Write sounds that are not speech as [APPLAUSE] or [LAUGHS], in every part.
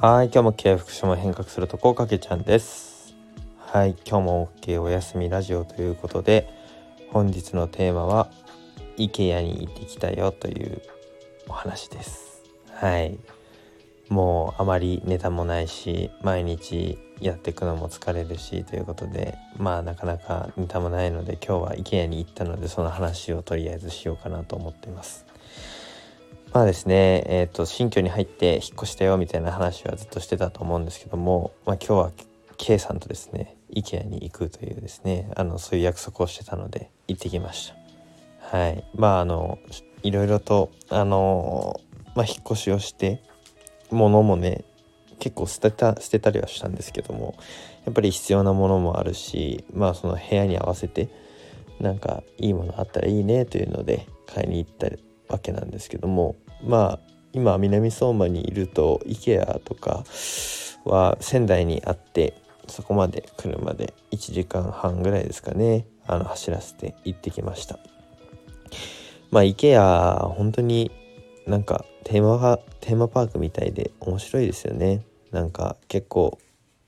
はい、今日も経営福祉も変革するとこかけちゃんです。はい、今日も OK お休みラジオということで、本日のテーマは IKEA に行ってきたよというお話です。はい、もうあまりネタもないし、毎日やっていくのも疲れるしということで、まあなかなかネタもないので、今日は IKEA に行ったので、その話をとりあえずしようかなと思っています。まあですね、えっ、と、新居に入って引っ越したよみたいな話はずっとしてたと思うんですけども、まあ今日は K さんとですね、IKEA に行くというですね、あの、そういう約束をしてたので行ってきました。はい。まああの、いろいろと、あの、まあ引っ越しをして、物もね、結構捨てた、捨てたりはしたんですけども、やっぱり必要なものもあるし、まあその部屋に合わせて、なんかいいものあったらいいねというので買いに行ったりわけなんですけどもまあ今南相馬にいると IKEA とかは仙台にあってそこまで車で1時間半ぐらいですかねあの走らせて行ってきました。まあ IKEA 本当になんかテーマテーマパークみたいで面白いですよね。なんか結構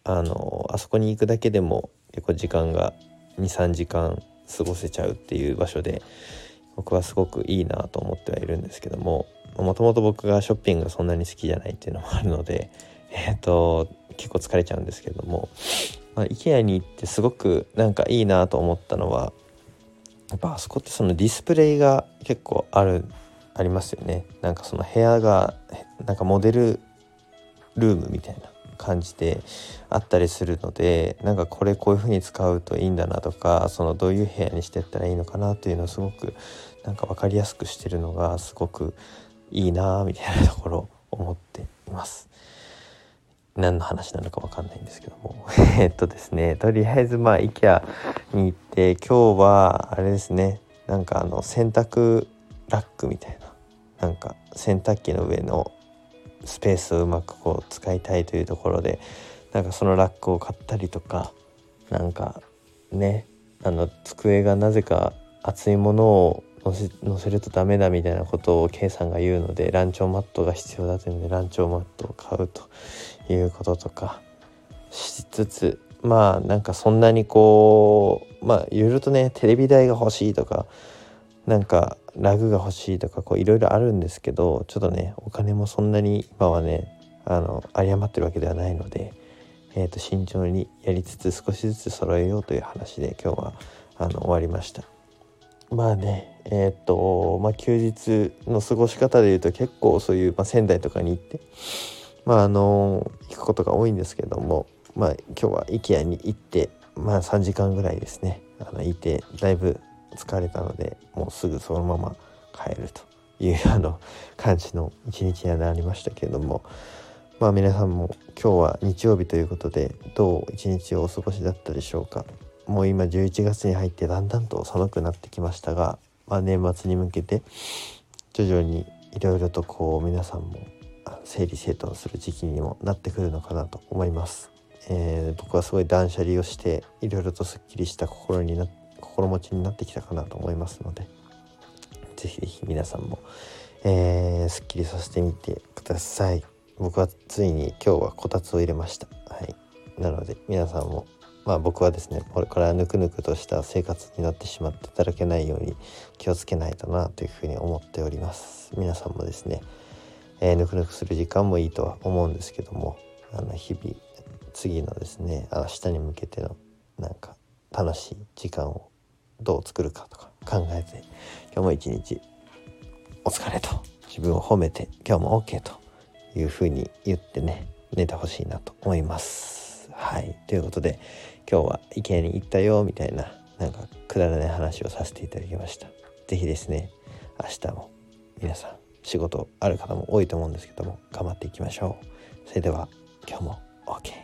あのあそこに行くだけでも結構時間が23時間過ごせちゃうっていう場所で僕はすごくいいなと思ってはいるんですけどももともと僕がショッピングがそんなに好きじゃないっていうのもあるので [LAUGHS] えっ、と結構疲れちゃうんですけども、まあ、IKEA に行ってすごくなんかいいなと思ったのはやっぱあそこってそのディスプレイが結構あるありますよね。なんかその部屋がなんかモデルルームみたいな。感じであったりするのでなんかこれこういう風に使うといいんだなとかそのどういう部屋にしてったらいいのかなっていうのをすごくなんか分かりやすくしてるのがすごくいいなみたいなところを思っています。何の話なのか分かんないんですけども [LAUGHS] えっとですねとりあえずまあ IKEA に行って今日はあれですねなんかあの洗濯ラックみたいななんか洗濯機の上のスペースをうまくこう使いたいというところでなんかそのラックを買ったりとかなんかねあの机がなぜか熱いものを乗せせるとダメだみたいなことを K さんが言うのでランチョンマットが必要だというのでランチョンマットを買うということとかしつつまあなんかそんなにこうまあいろいろとねテレビ台が欲しいとかなんかラグが欲しいとかこういろいろあるんですけどちょっとねお金もそんなに今はねあの有り余ってるわけではないので、えー、と慎重にやりつつ少しずつ揃えようという話で今日はあの終わりました。まあねえっ、とまあ休日の過ごし方でいうと結構そういう、まあ、仙台とかに行ってまああの行くことが多いんですけどもまあ今日は IKEA に行ってまあ3時間ぐらいですねあのいてだいぶ疲れたのでもうすぐそのまま帰るというあの感じの一日にはなりましたけれどもまあ皆さんも今日は日曜日ということでどう一日をお過ごしだったでしょうかもう今11月に入ってだんだんと寒くなってきましたが、まあ、年末に向けて徐々にいろいろとこう皆さんも整理整頓する時期にもなってくるのかなと思います。えー僕はすごい断捨離をしていろいろとすっきりした心になっ心持ちになってきたかなと思いますのでぜひぜひ皆さんも、えーすっきりさせてみてください。僕はついに今日はこたつを入れました。はい。なので皆さんもまあ僕はですねこれからぬくぬくとした生活になってしまっていただけないように気をつけないとなというふうに思っております。皆さんもですね、えーぬくぬくする時間もいいとは思うんですけどもあの日々次のですね明日に向けてのなんか楽しい時間をどう作るかとか考えて今日も一日お疲れと自分を褒めて今日も OK というふうに言ってね寝てほしいなと思います。はいということで今日は IKEA に行ったよみたいななんかくだらない話をさせていただきました。是非ですね明日も皆さん仕事ある方も多いと思うんですけども頑張っていきましょう。それでは今日も OK